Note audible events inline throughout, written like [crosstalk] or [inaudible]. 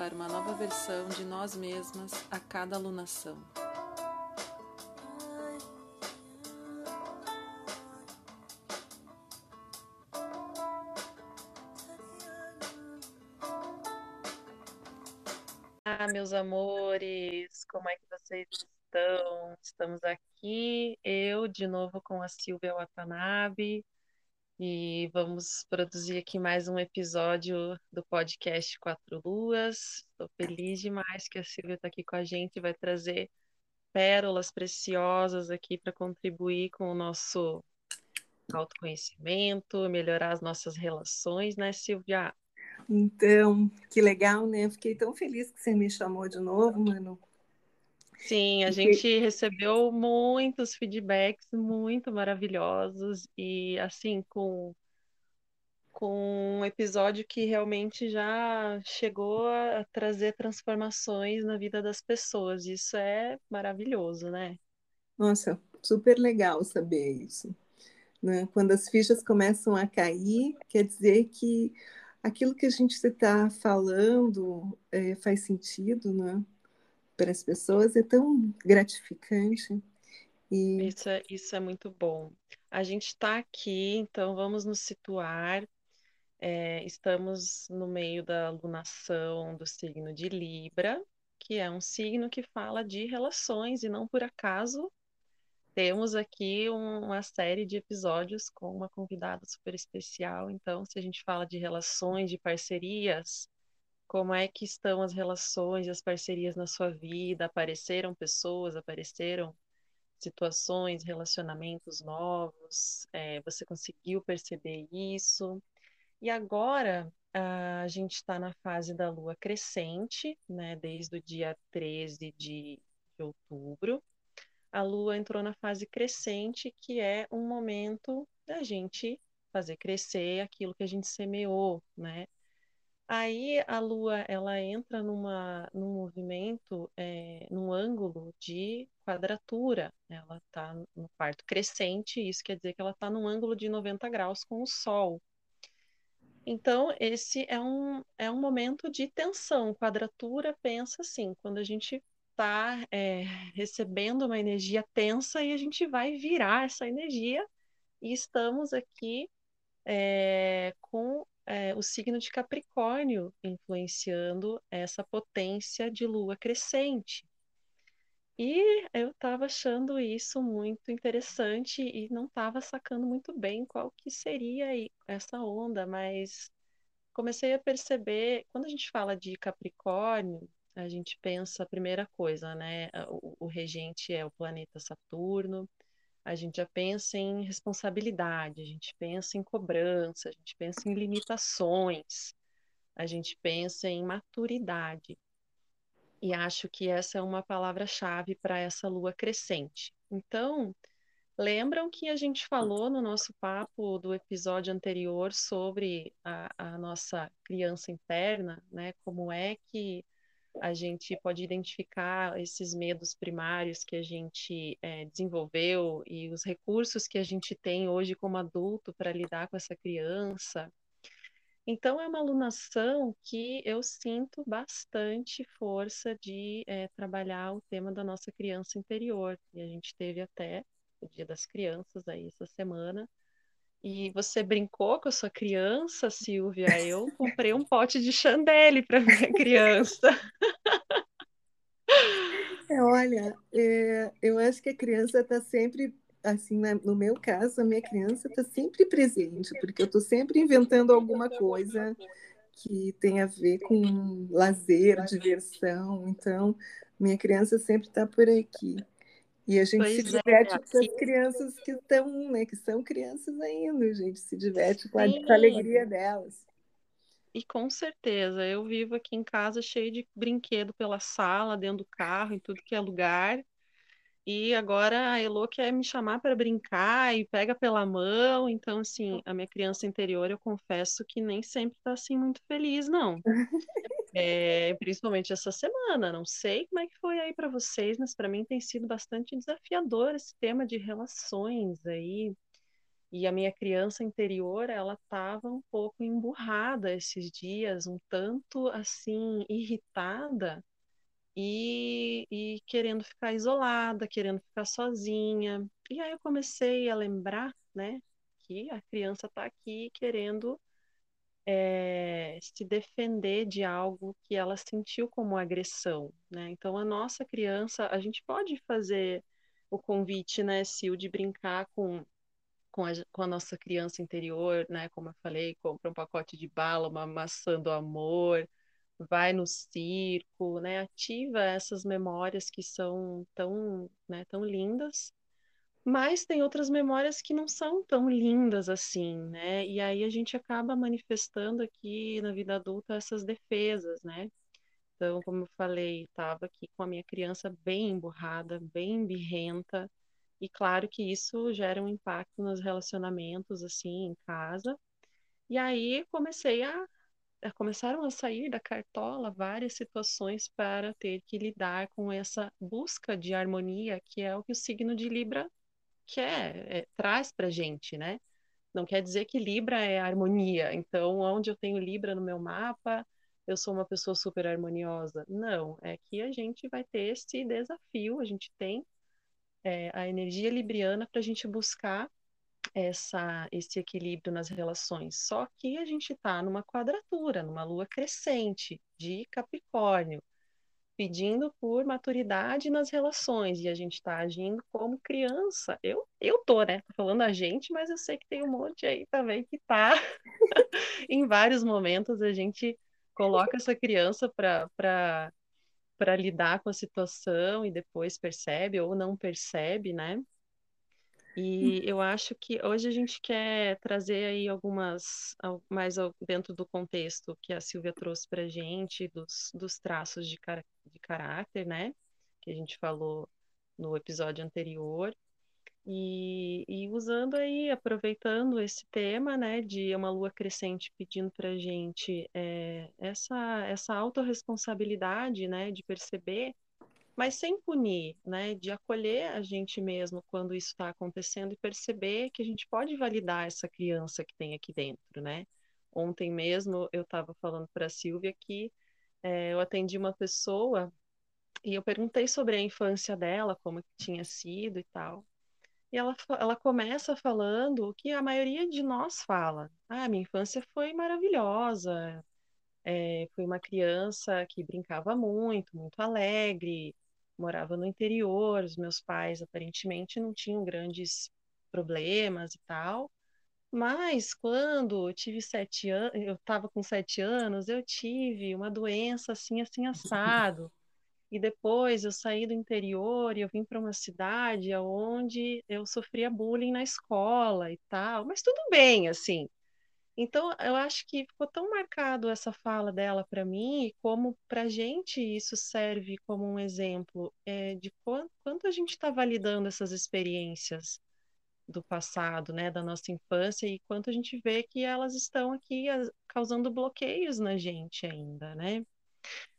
para uma nova versão de nós mesmas a cada alunação. Ah, meus amores, como é que vocês estão? Estamos aqui, eu de novo com a Silvia Watanabe, e vamos produzir aqui mais um episódio do podcast Quatro Luas. Estou feliz demais que a Silvia está aqui com a gente vai trazer pérolas preciosas aqui para contribuir com o nosso autoconhecimento, melhorar as nossas relações, né, Silvia? Então, que legal, né? Fiquei tão feliz que você me chamou de novo, mano. Sim, a gente recebeu muitos feedbacks muito maravilhosos e assim com com um episódio que realmente já chegou a trazer transformações na vida das pessoas. Isso é maravilhoso, né? Nossa, super legal saber isso. Né? Quando as fichas começam a cair, quer dizer que aquilo que a gente está falando é, faz sentido, né? Para as pessoas é tão gratificante. E... Isso, é, isso é muito bom. A gente está aqui, então vamos nos situar. É, estamos no meio da alunação do signo de Libra, que é um signo que fala de relações, e não por acaso temos aqui um, uma série de episódios com uma convidada super especial. Então, se a gente fala de relações, de parcerias, como é que estão as relações e as parcerias na sua vida? Apareceram pessoas, apareceram situações, relacionamentos novos? É, você conseguiu perceber isso? E agora a gente está na fase da lua crescente, né? Desde o dia 13 de, de outubro. A lua entrou na fase crescente, que é um momento da gente fazer crescer aquilo que a gente semeou, né? Aí a Lua ela entra numa, num movimento, é, num ângulo de quadratura. Ela está no quarto crescente, isso quer dizer que ela está num ângulo de 90 graus com o Sol. Então, esse é um, é um momento de tensão. Quadratura pensa assim, quando a gente está é, recebendo uma energia tensa e a gente vai virar essa energia, e estamos aqui é, com é, o signo de Capricórnio influenciando essa potência de lua crescente. E eu estava achando isso muito interessante e não estava sacando muito bem qual que seria essa onda, mas comecei a perceber, quando a gente fala de Capricórnio, a gente pensa a primeira coisa, né? O, o regente é o planeta Saturno, a gente já pensa em responsabilidade, a gente pensa em cobrança, a gente pensa em limitações, a gente pensa em maturidade. E acho que essa é uma palavra-chave para essa lua crescente. Então, lembram que a gente falou no nosso papo do episódio anterior sobre a, a nossa criança interna, né? Como é que a gente pode identificar esses medos primários que a gente é, desenvolveu e os recursos que a gente tem hoje como adulto para lidar com essa criança. Então, é uma alunação que eu sinto bastante força de é, trabalhar o tema da nossa criança interior. E a gente teve até o Dia das Crianças aí essa semana, e você brincou com a sua criança, Silvia? [laughs] Eu comprei um pote de chandelle para minha criança. É, olha, é, eu acho que a criança está sempre, assim, né, no meu caso, a minha criança está sempre presente, porque eu estou sempre inventando alguma coisa que tem a ver com lazer, diversão. Então, minha criança sempre está por aqui. E a gente pois se é, diverte é, com as crianças que estão, né, que são crianças ainda, a gente se diverte com a, com a, alegria delas. E com certeza, eu vivo aqui em casa cheio de brinquedo pela sala, dentro do carro, em tudo que é lugar. E agora a Elo quer me chamar para brincar e pega pela mão. Então, assim, a minha criança interior, eu confesso que nem sempre está assim muito feliz, não. [laughs] É, principalmente essa semana. Não sei como é que foi aí para vocês, mas para mim tem sido bastante desafiador esse tema de relações aí. E a minha criança interior, ela estava um pouco emburrada esses dias, um tanto assim irritada e, e querendo ficar isolada, querendo ficar sozinha. E aí eu comecei a lembrar, né, que a criança está aqui querendo é, se defender de algo que ela sentiu como agressão, né? Então a nossa criança, a gente pode fazer o convite, né, Sil, de brincar com com a, com a, nossa criança interior, né? Como eu falei, compra um pacote de bala, uma maçã do amor, vai no circo, né? Ativa essas memórias que são tão, né, tão lindas. Mas tem outras memórias que não são tão lindas assim, né? E aí a gente acaba manifestando aqui na vida adulta essas defesas, né? Então, como eu falei, estava aqui com a minha criança bem emburrada, bem birrenta, e claro que isso gera um impacto nos relacionamentos, assim, em casa. E aí comecei a começaram a sair da cartola várias situações para ter que lidar com essa busca de harmonia, que é o que o signo de Libra quer, é, traz para gente, né? Não quer dizer que Libra é harmonia. Então, onde eu tenho Libra no meu mapa, eu sou uma pessoa super harmoniosa. Não, é que a gente vai ter esse desafio, a gente tem é, a energia libriana para a gente buscar essa, esse equilíbrio nas relações. Só que a gente está numa quadratura, numa lua crescente de Capricórnio, pedindo por maturidade nas relações e a gente está agindo como criança. Eu, eu tô, né? Tô falando a gente, mas eu sei que tem um monte aí também que tá. [laughs] em vários momentos a gente coloca essa criança para para lidar com a situação e depois percebe ou não percebe, né? E eu acho que hoje a gente quer trazer aí algumas, mais dentro do contexto que a Silvia trouxe para gente, dos, dos traços de, car de caráter, né? Que a gente falou no episódio anterior. E, e, usando aí, aproveitando esse tema, né, de uma lua crescente pedindo para gente é, essa, essa autorresponsabilidade, né, de perceber mas sem punir, né? De acolher a gente mesmo quando isso está acontecendo e perceber que a gente pode validar essa criança que tem aqui dentro, né? Ontem mesmo eu estava falando para a Silvia que é, eu atendi uma pessoa e eu perguntei sobre a infância dela, como tinha sido e tal. E ela, ela começa falando o que a maioria de nós fala. Ah, minha infância foi maravilhosa. É, fui uma criança que brincava muito, muito alegre, morava no interior, os meus pais aparentemente não tinham grandes problemas e tal. Mas quando eu tive sete anos, eu estava com sete anos, eu tive uma doença assim, assim, assado. E depois eu saí do interior e eu vim para uma cidade onde eu sofria bullying na escola e tal. Mas tudo bem, assim. Então, eu acho que ficou tão marcado essa fala dela para mim, e como para gente isso serve como um exemplo é, de quanto, quanto a gente está validando essas experiências do passado, né, da nossa infância, e quanto a gente vê que elas estão aqui a, causando bloqueios na gente ainda, né?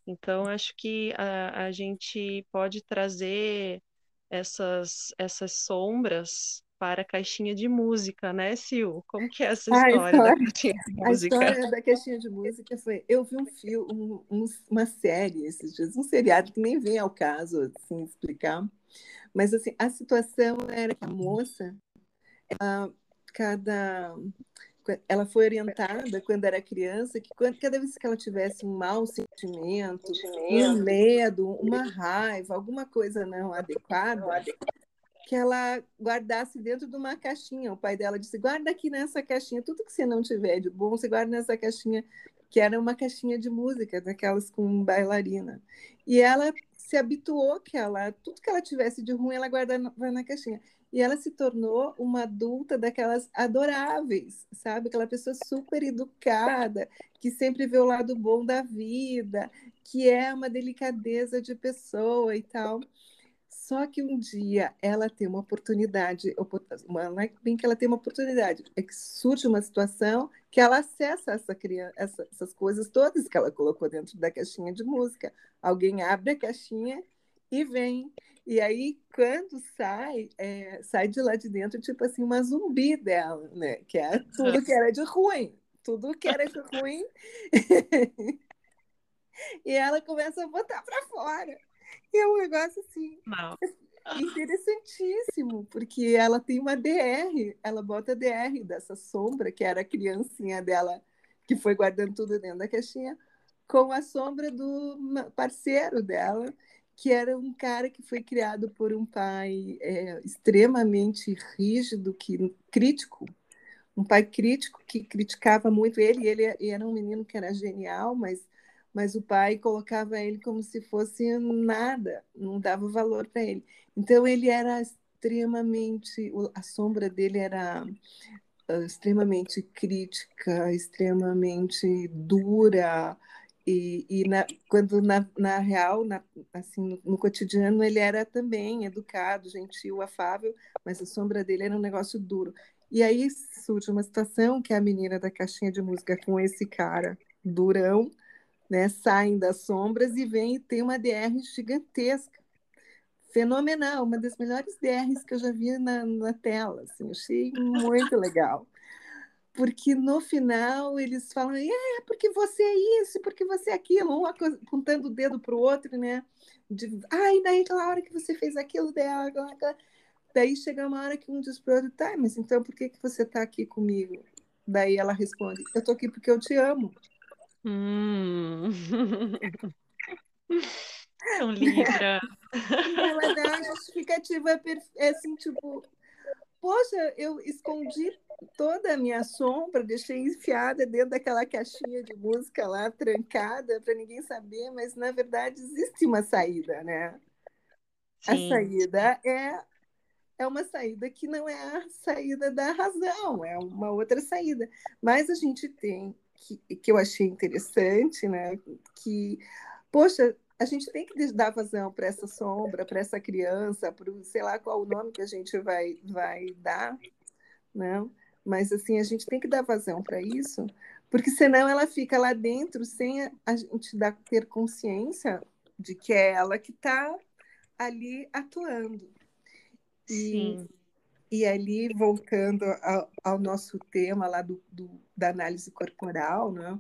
Então, acho que a, a gente pode trazer essas, essas sombras para a caixinha de música, né, Sil? Como que é essa história, história da caixinha de música? A história da caixinha de música foi... Eu vi um filme, um, um, uma série esses dias, um seriado que nem vem ao caso, assim, explicar. Mas, assim, a situação era que a moça, ela, cada... Ela foi orientada quando era criança que quando, cada vez que ela tivesse um mau sentimento, sentimento. um medo, uma raiva, alguma coisa não adequada, que ela guardasse dentro de uma caixinha. O pai dela disse: guarda aqui nessa caixinha, tudo que você não tiver de bom, você guarda nessa caixinha, que era uma caixinha de música, daquelas com bailarina. E ela se habituou que ela, tudo que ela tivesse de ruim, ela guardava na caixinha. E ela se tornou uma adulta daquelas adoráveis, sabe? Aquela pessoa super educada, que sempre vê o lado bom da vida, que é uma delicadeza de pessoa e tal. Só que um dia ela tem uma oportunidade, uma, é bem que ela tem uma oportunidade, é que surge uma situação que ela acessa essa criança, essa, essas coisas todas que ela colocou dentro da caixinha de música. Alguém abre a caixinha e vem. E aí, quando sai, é, sai de lá de dentro, tipo assim, uma zumbi dela, né? Que é tudo que era de ruim. Tudo que era de ruim. [laughs] e ela começa a botar para fora. E é um negócio assim. Não. Interessantíssimo, porque ela tem uma DR, ela bota a DR dessa sombra, que era a criancinha dela, que foi guardando tudo dentro da caixinha, com a sombra do parceiro dela, que era um cara que foi criado por um pai é, extremamente rígido, que crítico, um pai crítico que criticava muito ele. Ele era um menino que era genial, mas mas o pai colocava ele como se fosse nada, não dava valor para ele. Então ele era extremamente, a sombra dele era uh, extremamente crítica, extremamente dura, e, e na, quando na, na real, na, assim, no, no, cotidiano, ele era também educado, gentil, afável, mas a sombra dele era um negócio duro. E aí surge uma situação que é a menina da caixinha de música com esse cara durão, né, saem das sombras e vem e tem uma DR gigantesca, fenomenal, uma das melhores DRs que eu já vi na, na tela, assim, achei muito legal. Porque no final eles falam, é, porque você é isso, porque você é aquilo, um apontando o dedo para o outro, né? De, ai, daí aquela hora que você fez aquilo, dela, daí chega uma hora que um diz para o outro, tá, mas então por que, que você está aqui comigo? Daí ela responde, eu estou aqui porque eu te amo. Hum. [laughs] É um Libra. Ela dá a justificativa é assim, tipo, poxa, eu escondi toda a minha sombra, deixei enfiada dentro daquela caixinha de música lá, trancada, para ninguém saber, mas na verdade existe uma saída, né? Sim. A saída é é uma saída que não é a saída da razão, é uma outra saída. Mas a gente tem que, que eu achei interessante, né? Que, poxa, a gente tem que dar vazão para essa sombra, para essa criança, para sei lá qual o nome que a gente vai, vai dar, né? Mas assim, a gente tem que dar vazão para isso, porque senão ela fica lá dentro sem a gente dar, ter consciência de que é ela que está ali atuando. E, Sim. E ali, voltando ao, ao nosso tema lá do, do, da análise corporal, né?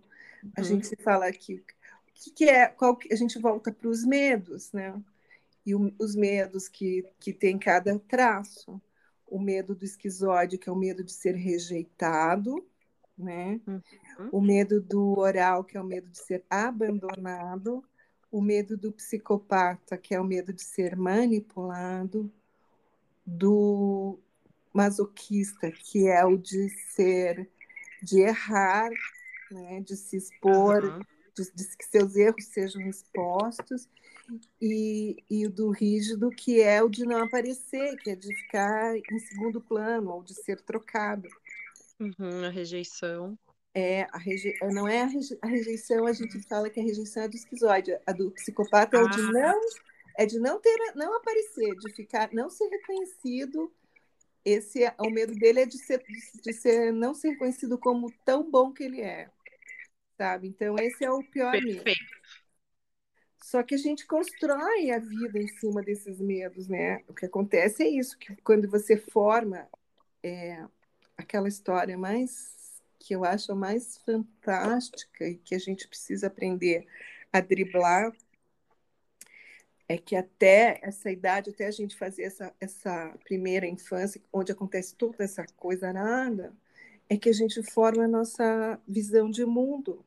a uhum. gente fala que o que, que, é, qual a gente volta para os medos, né? E o, os medos que, que tem cada traço. O medo do esquizóide, que é o medo de ser rejeitado, né? Uhum. O medo do oral, que é o medo de ser abandonado, o medo do psicopata, que é o medo de ser manipulado, do masoquista, que é o de ser, de errar, né, de se expor, uhum. de, de, que seus erros sejam expostos, e, e o do rígido, que é o de não aparecer, que é de ficar em segundo plano, ou de ser trocado. Uhum, a rejeição. É, a reje... não é a, reje... a, rejeição, a gente fala que a rejeição é do esquizoide, a do psicopata é o de ah. não é de não ter não aparecer, de ficar não ser reconhecido esse é, o medo dele é de ser, de ser não ser conhecido como tão bom que ele é, sabe? Então esse é o pior Perfeito. medo. Só que a gente constrói a vida em cima desses medos, né? O que acontece é isso, que quando você forma é, aquela história mais que eu acho mais fantástica e que a gente precisa aprender a driblar é que até essa idade, até a gente fazer essa, essa primeira infância, onde acontece toda essa coisa nada, é que a gente forma a nossa visão de mundo.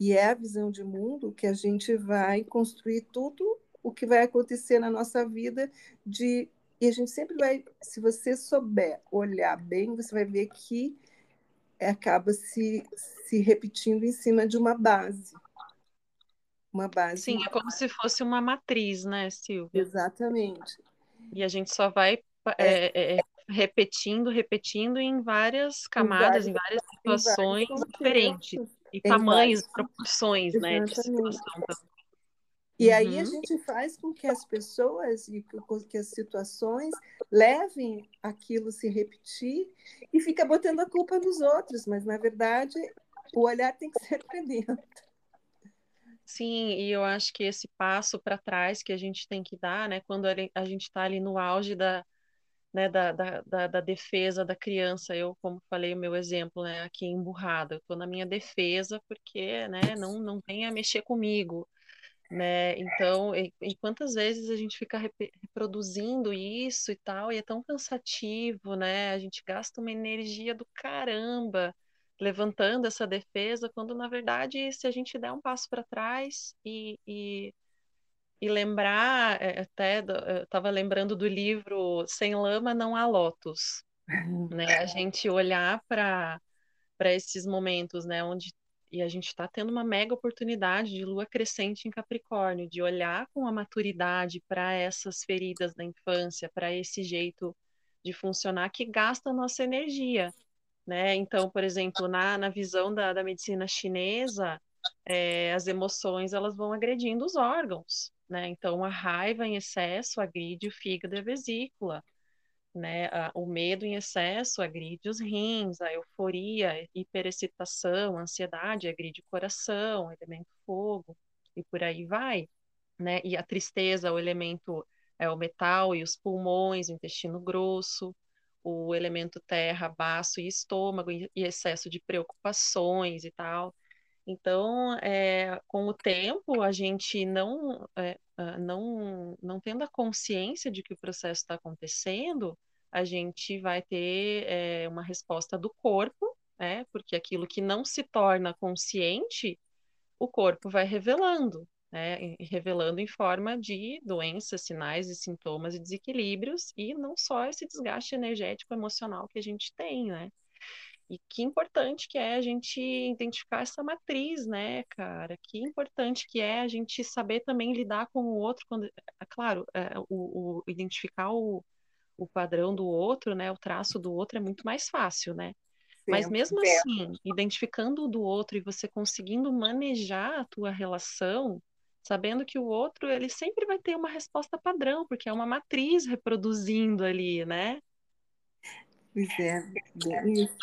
E é a visão de mundo que a gente vai construir tudo o que vai acontecer na nossa vida de e a gente sempre vai, se você souber olhar bem, você vai ver que acaba se, se repetindo em cima de uma base. Uma base. Sim, é como se fosse uma matriz, né, Silvia? Exatamente. E a gente só vai é, é, é repetindo, repetindo em várias camadas, em várias, em várias situações em diferentes. E tamanhos, proporções, né, de situação E uhum. aí a gente faz com que as pessoas e que as situações levem aquilo se repetir e fica botando a culpa nos outros, mas na verdade o olhar tem que ser [laughs] para dentro. Sim, e eu acho que esse passo para trás que a gente tem que dar, né, quando a gente está ali no auge da, né, da, da, da, da, defesa da criança, eu, como falei, o meu exemplo, né, aqui emburrada, eu estou na minha defesa porque, né, não, não venha mexer comigo, né, então, e, e quantas vezes a gente fica reproduzindo isso e tal, e é tão cansativo, né, a gente gasta uma energia do caramba, levantando essa defesa, quando na verdade, se a gente der um passo para trás e, e, e, lembrar, é, até estava lembrando do livro Sem Lama Não Há Lotus, [laughs] né? A gente olhar para para esses momentos, né, onde e a gente está tendo uma mega oportunidade de lua crescente em Capricórnio, de olhar com a maturidade para essas feridas da infância, para esse jeito de funcionar que gasta a nossa energia. Né? Então, por exemplo, na, na visão da, da medicina chinesa, é, as emoções elas vão agredindo os órgãos. Né? Então, a raiva em excesso agride o fígado e a vesícula. Né? A, o medo em excesso agride os rins, a euforia, hiperexcitação, ansiedade agride o coração, o elemento fogo, e por aí vai. Né? E a tristeza, o elemento é o metal e os pulmões, o intestino grosso o elemento terra, baço e estômago, e excesso de preocupações e tal. Então, é, com o tempo, a gente não, é, não, não tendo a consciência de que o processo está acontecendo, a gente vai ter é, uma resposta do corpo, né? Porque aquilo que não se torna consciente, o corpo vai revelando né, revelando em forma de doenças, sinais e sintomas e desequilíbrios, e não só esse desgaste energético emocional que a gente tem, né? E que importante que é a gente identificar essa matriz, né, cara? Que importante que é a gente saber também lidar com o outro, quando, é claro, é, o, o, identificar o, o padrão do outro, né, o traço do outro é muito mais fácil, né? Mas mesmo assim, identificando o do outro e você conseguindo manejar a tua relação, sabendo que o outro ele sempre vai ter uma resposta padrão, porque é uma matriz reproduzindo ali, né? Pois é, isso.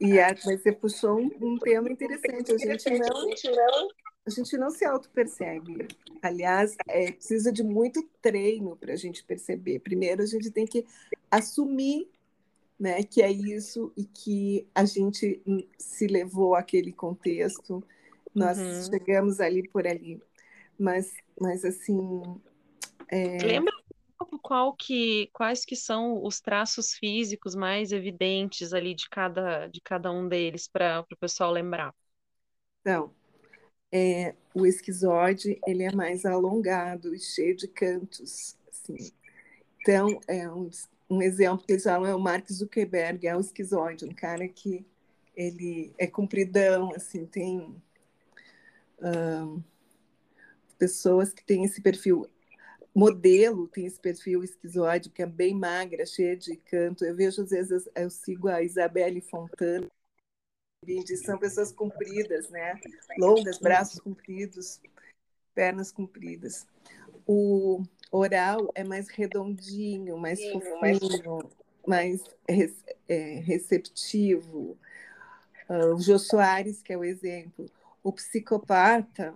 E a, mas você puxou um, um tema interessante. A gente não, a gente não se auto-percebe. Aliás, é, precisa de muito treino para a gente perceber. Primeiro, a gente tem que assumir né, que é isso e que a gente se levou àquele contexto. Nós uhum. chegamos ali por ali. Mas, mas assim. É... Lembra qual que, quais que são os traços físicos mais evidentes ali de cada, de cada um deles para o pessoal lembrar? Então, é, o esquizoide ele é mais alongado e cheio de cantos. Assim. Então, é um, um exemplo que eles falam é o Mark Zuckerberg, é o esquizoide, um cara que ele é compridão, assim, tem um, pessoas que têm esse perfil modelo, tem esse perfil esquizoide, que é bem magra, cheia de canto. Eu vejo, às vezes, eu sigo a Isabelle Fontana, são pessoas compridas, né? Longas, braços compridos, pernas compridas. O oral é mais redondinho, mais Sim, fofinho, mais é, receptivo. Uh, o Jô Soares, que é o exemplo. O psicopata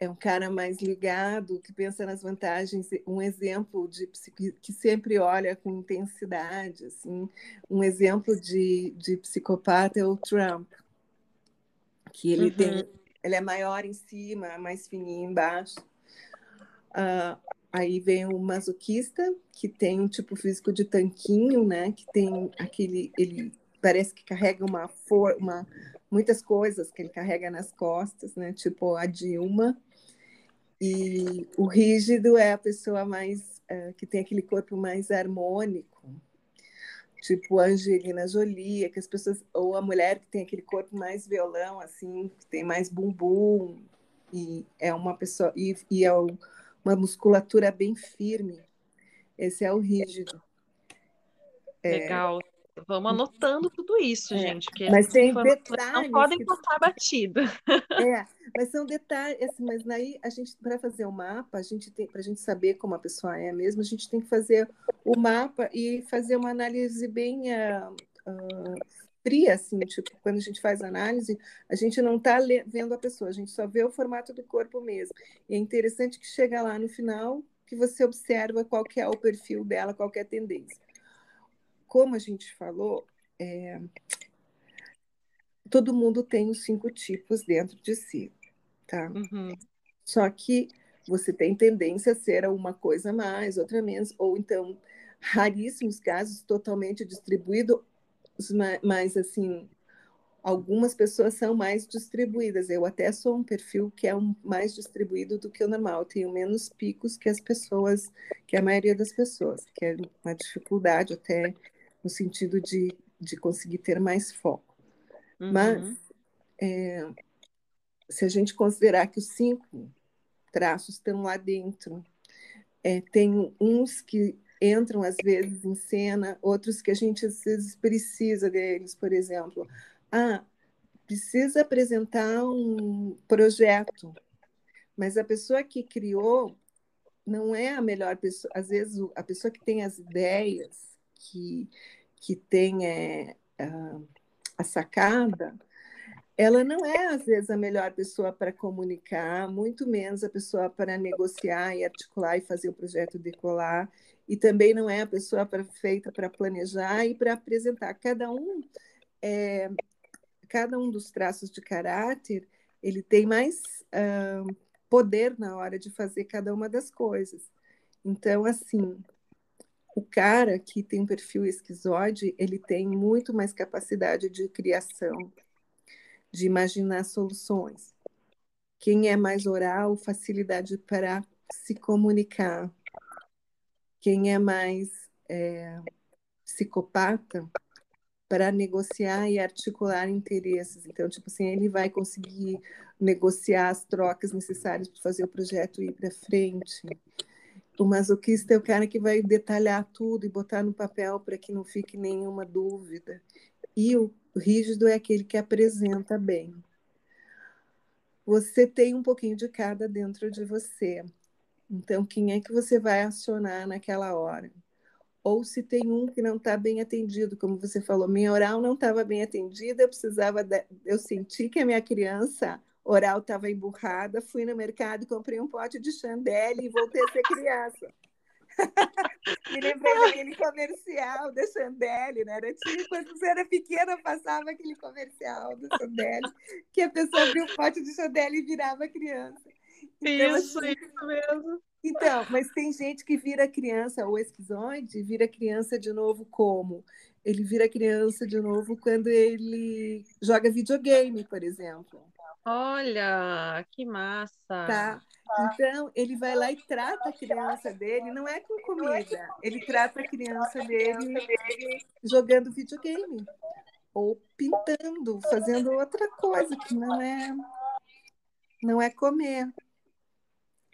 é um cara mais ligado, que pensa nas vantagens, um exemplo de que sempre olha com intensidade, assim, um exemplo de, de psicopata é o Trump, que ele uhum. tem, ele é maior em cima, mais fininho embaixo. Uh, aí vem o masoquista, que tem um tipo físico de tanquinho, né, que tem aquele, ele parece que carrega uma for, uma muitas coisas que ele carrega nas costas, né, tipo a Dilma e o rígido é a pessoa mais é, que tem aquele corpo mais harmônico, tipo Angelina Jolie, que as pessoas ou a mulher que tem aquele corpo mais violão, assim, que tem mais bumbum. e é uma pessoa e, e é uma musculatura bem firme. Esse é o rígido. É, Legal. Vamos anotando tudo isso, é, gente. Que mas tem detalhes. Não podem passar batido. É, mas são detalhes. Assim, mas aí a gente, para fazer o mapa, a gente tem, para a gente saber como a pessoa é mesmo, a gente tem que fazer o mapa e fazer uma análise bem uh, uh, fria, assim, tipo, quando a gente faz análise, a gente não está vendo a pessoa, a gente só vê o formato do corpo mesmo. E é interessante que chega lá no final que você observa qual que é o perfil dela, qual é a tendência como a gente falou, é, todo mundo tem os cinco tipos dentro de si, tá? Uhum. Só que você tem tendência a ser uma coisa mais, outra menos, ou então, raríssimos casos, totalmente distribuído, mas assim, algumas pessoas são mais distribuídas. Eu até sou um perfil que é um, mais distribuído do que o normal. Eu tenho menos picos que as pessoas, que a maioria das pessoas, que é uma dificuldade até no sentido de, de conseguir ter mais foco. Uhum. Mas, é, se a gente considerar que os cinco traços estão lá dentro, é, tem uns que entram às vezes em cena, outros que a gente às vezes precisa deles, por exemplo. Ah, precisa apresentar um projeto, mas a pessoa que criou não é a melhor pessoa. Às vezes, a pessoa que tem as ideias que, que tem é, a, sacada, ela não é, às vezes, a melhor pessoa para comunicar, muito menos a pessoa para negociar e articular e fazer o projeto decolar, e também não é a pessoa feita para planejar e para apresentar. Cada um, é, cada um dos traços de caráter, ele tem mais uh, poder na hora de fazer cada uma das coisas. Então, assim, o cara que tem um perfil esquizoide, ele tem muito mais capacidade de criação, de imaginar soluções. Quem é mais oral, facilidade para se comunicar. Quem é mais é, psicopata, para negociar e articular interesses. Então, tipo assim, ele vai conseguir negociar as trocas necessárias para fazer o projeto ir para frente. O masoquista é o cara que vai detalhar tudo e botar no papel para que não fique nenhuma dúvida. E o rígido é aquele que apresenta bem. Você tem um pouquinho de cada dentro de você. Então, quem é que você vai acionar naquela hora? Ou se tem um que não está bem atendido, como você falou, minha oral não estava bem atendida, eu precisava, de... eu senti que a minha criança oral estava emburrada, fui no mercado, comprei um pote de chandelle e voltei a ser criança. [laughs] Me lembrei daquele comercial da Chandelle, né? Era tipo, quando você era pequena, passava aquele comercial da Chandelle, que a pessoa abriu um pote de Chandelle e virava criança. Então, isso, assim, isso mesmo. Então, mas tem gente que vira criança, ou esquizoide, vira criança de novo como? Ele vira criança de novo quando ele joga videogame, por exemplo. Olha, que massa. Tá? Então, ele vai lá e trata a criança dele, não é com comida, ele trata a criança dele jogando videogame ou pintando, fazendo outra coisa que não é não é comer.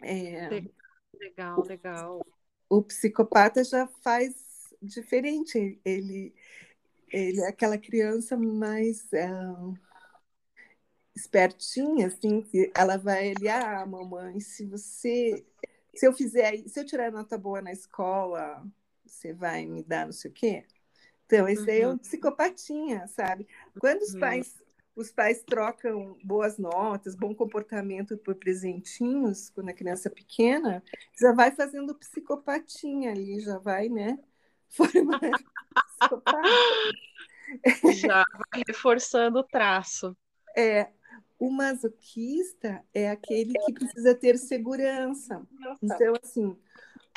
É, legal, legal. O, o psicopata já faz diferente, ele ele é aquela criança mais é, espertinha, assim, que ela vai ali, ah, mamãe, se você. Se eu fizer, se eu tirar nota boa na escola, você vai me dar não sei o quê? Então, esse uhum. aí é um uhum. psicopatinha, sabe? Quando os uhum. pais os pais trocam boas notas, bom comportamento por presentinhos quando a criança é pequena, já vai fazendo psicopatinha ali, já vai, né? [laughs] Formando. Já vai reforçando o traço. É, o masoquista é aquele que precisa ter segurança. Então, assim,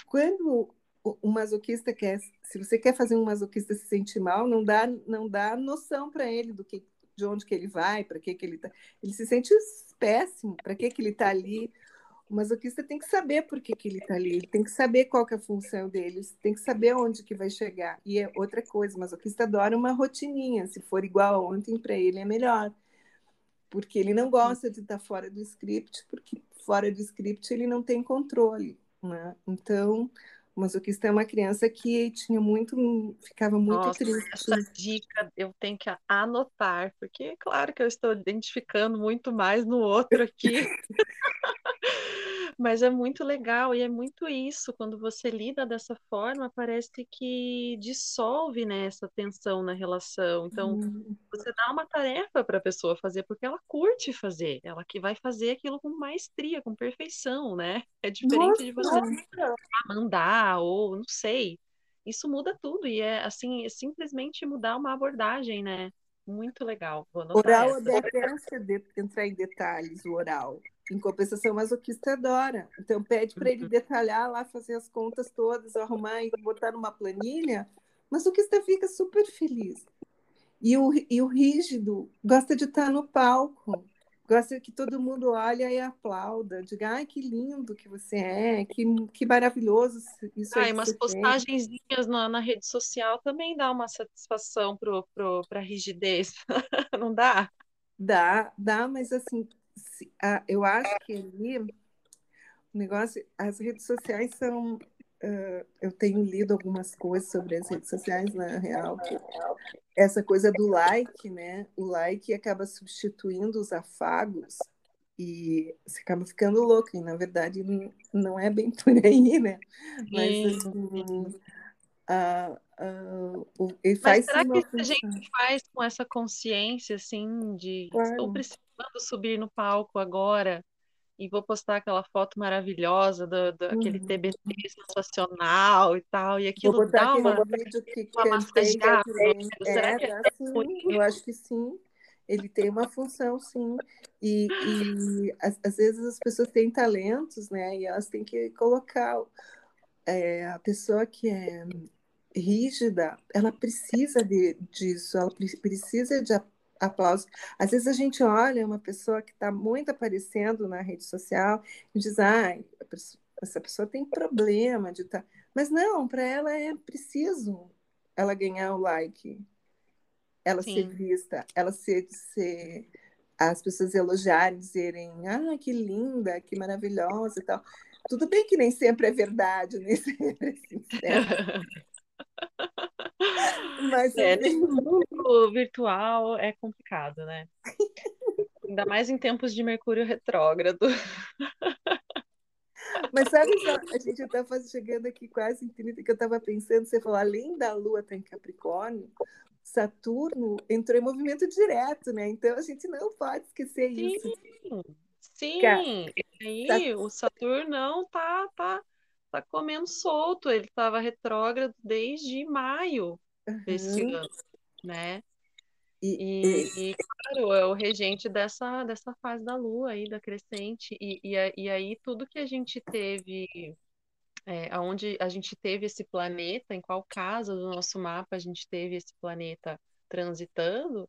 quando o masoquista quer, se você quer fazer um masoquista se sentir mal, não dá, não dá noção para ele do que, de onde que ele vai, para que que ele está. Ele se sente péssimo, para que que ele está ali. O masoquista tem que saber por que, que ele está ali, ele tem que saber qual que é a função dele, tem que saber onde que vai chegar. E é outra coisa, o masoquista adora uma rotininha, se for igual a ontem, para ele é melhor. Porque ele não gosta de estar fora do script, porque fora do script ele não tem controle, né? Então, o masoquista é uma criança que tinha muito, ficava muito Nossa, triste. essa dica eu tenho que anotar, porque é claro que eu estou identificando muito mais no outro aqui. [laughs] Mas é muito legal e é muito isso, quando você lida dessa forma, parece que dissolve, né, essa tensão na relação. Então, Hum. você dá uma tarefa para a pessoa fazer, porque ela curte fazer, ela que vai fazer aquilo com maestria, com perfeição, né? É diferente de você Nossa, mandar ou não sei. Isso muda tudo e é assim, é simplesmente mudar uma abordagem, né? Muito legal. Vou oral essa. detesta de, entrar em detalhes, o oral. Em compensação, o masoquista adora. Então, pede para ele detalhar lá, fazer as contas todas, arrumar e botar numa planilha. O masoquista fica super feliz. E o, e o rígido gosta de estar no palco, gosta que todo mundo olhe e aplauda, diga, ai, que lindo que você é, que, que maravilhoso isso Ah, aí e que umas postagenzinhas na, na rede social também dá uma satisfação pro, pro, pra rigidez, [laughs] não dá? Dá, dá, mas assim, a- eu acho que ali o negócio, as redes sociais são. ah, eu tenho lido algumas coisas sobre as redes sociais, na real, que essa coisa do like, né? O like acaba substituindo os afagos e você acaba ficando louco, e na verdade não- é bem [laughs] por aí, né? Mas Sim, assim, a, a, o, Mas será que a gente faz com essa consciência, assim, de estou Claro. Precisando subir no palco agora e vou postar aquela foto maravilhosa do, do- aquele Uhum. TBT sensacional e tal, e Vou aquilo botar dá uma, aquele que uma massageada. Será É, que é por sim, eu acho que sim. Ele tem uma função, sim. E, e às, às vezes as pessoas têm talentos, né? E elas têm que colocar. é, a pessoa que é rígida, ela precisa de, disso, ela pre- precisa de a- aplauso. Às vezes a gente olha uma pessoa que está muito aparecendo na rede social e diz, ai, a pessoa- essa pessoa tem problema de estar. Mas não, para ela é preciso ela ganhar o like, ela ser Sim. vista, ela ser, ser as pessoas elogiarem, dizerem, ah, que linda, que maravilhosa e tal. Tudo bem que nem sempre é verdade, [laughs] nem sempre é sincero, [laughs] mas É, assim, nesse [laughs] mundo virtual é complicado, né? Ainda mais em tempos de Mercúrio retrógrado. [laughs] Mas sabe só, a gente está chegando aqui quase em 30, que eu estava pensando, você falou, além da Lua estar em Capricórnio, Saturno entrou em movimento direto, né? Então a gente não pode esquecer Sim, isso. sim. E aí o Saturnão tá, tá, tá comendo solto. Ele estava retrógrado desde maio desse Uhum. ano, né? E, E, e, claro, é o regente dessa, dessa fase da Lua aí, da crescente. E, e, e aí tudo que a gente teve, é, aonde a gente teve esse planeta, em qual casa do nosso mapa a gente teve esse planeta transitando,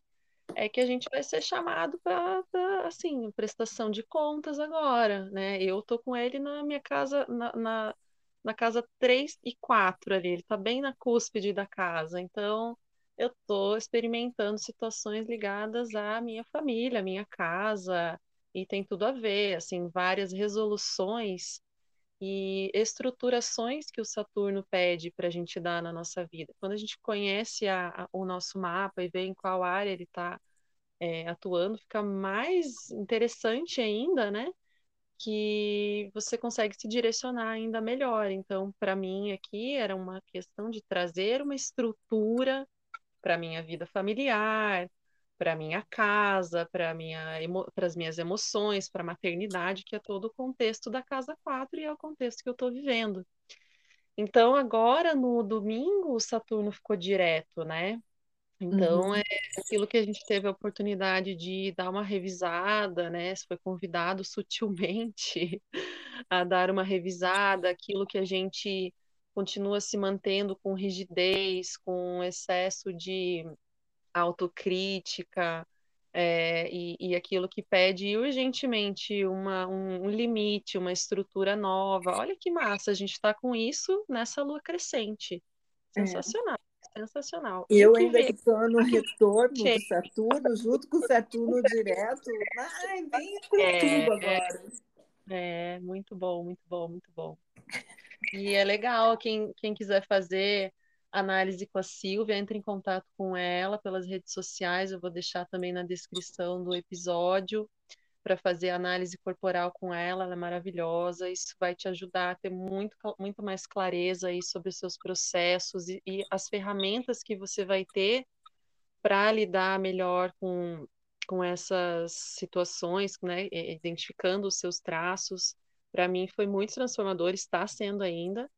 é que a gente vai ser chamado para, assim, prestação de contas agora, né? Eu tô com ele na minha casa, na, na, na casa 3 e 4 ali, ele tá bem na cúspide da casa, então eu tô experimentando situações ligadas à minha família, à minha casa, e tem tudo a ver, assim, várias resoluções e estruturações que o Saturno pede para a gente dar na nossa vida. Quando a gente conhece a, a, o nosso mapa e vê em qual área ele está é, atuando, fica mais interessante ainda, né? Que você consegue se direcionar ainda melhor. Então, para mim aqui era uma questão de trazer uma estrutura para minha vida familiar, para minha casa, para minha para as minhas emoções, para a maternidade, que é todo o contexto da casa 4 e é o contexto que eu estou vivendo. Então, agora no domingo, o Saturno ficou direto, né? Então, Uhum. é aquilo que a gente teve a oportunidade de dar uma revisada, né? Você foi convidado sutilmente [laughs] a dar uma revisada, aquilo que a gente continua se mantendo com rigidez, com excesso de autocrítica, é, e, e aquilo que pede urgentemente uma, um, um limite, uma estrutura nova. Olha que massa, a gente está com isso nessa lua crescente. É. Sensacional. sensacional. Eu ainda estou no retorno do Saturno, junto com o Saturno direto. Ai, vem com é, tudo agora. É, muito bom, muito bom, muito bom. E é legal, quem, quem quiser fazer análise com a Silvia, entre em contato com ela pelas redes sociais, eu vou deixar também na descrição do episódio para fazer análise corporal com ela, ela é maravilhosa, isso vai te ajudar a ter muito, muito mais clareza aí sobre os seus processos e, e as ferramentas que você vai ter para lidar melhor com, com essas situações, né, identificando os seus traços. Para mim foi muito transformador, está sendo ainda.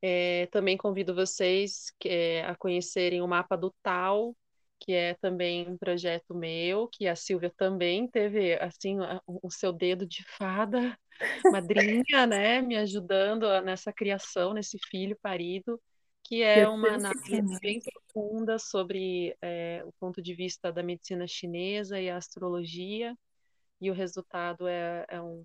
É, também convido vocês é, a conhecerem o mapa do Tal, que é também um projeto meu, que a Silvia também teve assim o seu dedo de fada, [laughs] madrinha, né, me ajudando nessa criação, nesse filho parido, que é uma análise bem profunda sobre é, o ponto de vista da medicina chinesa e a astrologia, e o resultado é, é um,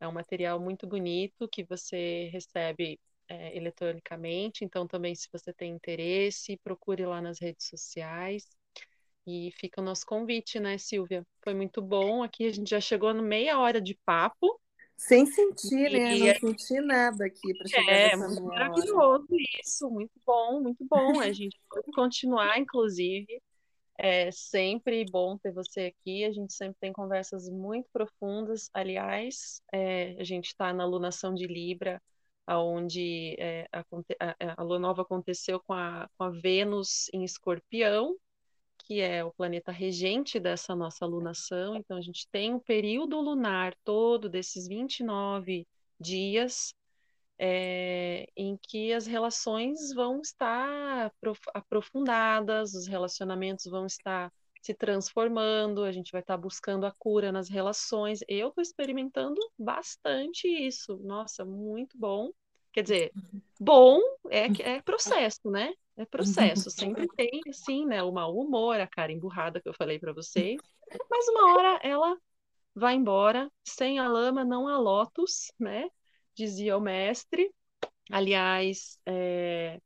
é um material muito bonito que você recebe é, eletronicamente, então também se você tem interesse, procure lá nas redes sociais. E fica o nosso convite, né, Silvia? Foi muito bom. Aqui a gente já chegou no meia hora de papo. Sem sentir, e... né? Não é senti nada aqui para chegar é, nessa meia maravilhoso hora. isso, muito bom, muito bom. A gente pode continuar, inclusive. É sempre bom ter você aqui. A gente sempre tem conversas muito profundas. Aliás, é, a gente está na alunação de Libra, onde é, a, a, a, lua nova aconteceu com a, com a Vênus em escorpião, que é o planeta regente dessa nossa lunação. Então, a gente tem um período lunar todo desses 29 dias é, em que as relações vão estar aprofundadas, os relacionamentos vão estar se transformando, a gente vai estar buscando a cura nas relações. Eu estou experimentando bastante isso. Nossa, muito bom. Quer dizer, bom é, é [laughs] processo, né? É processo. Sempre tem, assim, né? O mau humor, a cara emburrada que eu falei para vocês. Mas uma hora ela vai embora. Sem a lama não há lotus, né? Dizia o mestre. Aliás, é,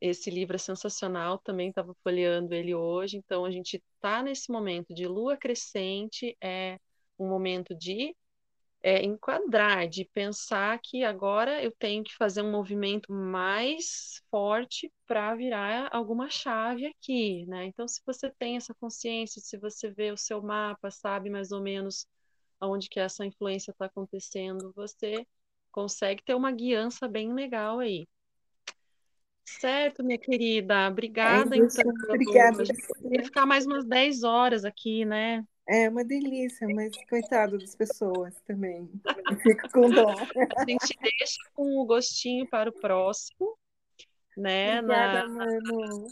esse livro é sensacional, também estava folheando ele hoje. Então, a gente está nesse momento de lua crescente, é um momento de é, enquadrar, de pensar que agora eu tenho que fazer um movimento mais forte para virar alguma chave aqui, né? Então, se você tem essa consciência, se você vê o seu mapa, sabe mais ou menos onde que essa influência está acontecendo, você consegue ter uma guiança bem legal aí. Certo, minha querida. Obrigada, é então. Obrigada. Vou ficar mais umas 10 horas aqui, né? É uma delícia, mas coitado das pessoas também. Eu fico com dó. A gente deixa com o gostinho para o próximo, né? Obrigada, na, mano.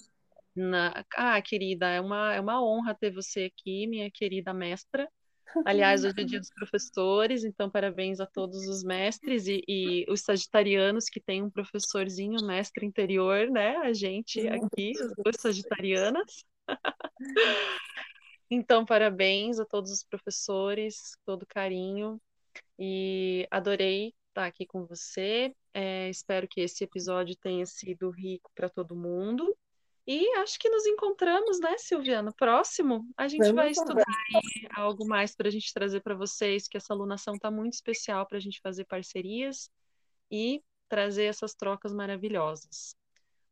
Na... Ah, querida, é uma, é uma honra ter você aqui, minha querida mestra. Aliás, hoje é dia dos professores, então parabéns a todos os mestres e, e os sagitarianos que têm um professorzinho, mestre interior, né? A gente aqui, as duas sagitarianas. [laughs] Então, parabéns a todos os professores, todo carinho. E adorei estar aqui com você. É, espero que esse episódio tenha sido rico para todo mundo. E acho que nos encontramos, né, Silviano? Próximo, a gente Vamos vai estudar algo mais para a gente trazer para vocês, que essa alunação está muito especial para a gente fazer parcerias e trazer essas trocas maravilhosas.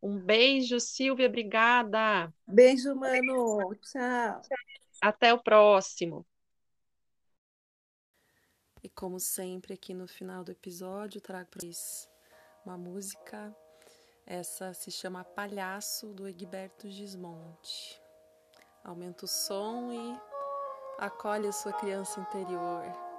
Um beijo, Silvia, obrigada. Beijo, mano. Tchau. Até o próximo. E como sempre, aqui no final do episódio, trago para vocês uma música. Essa se chama Palhaço, do Egberto Gismonte. Aumenta o som e acolhe a sua criança interior.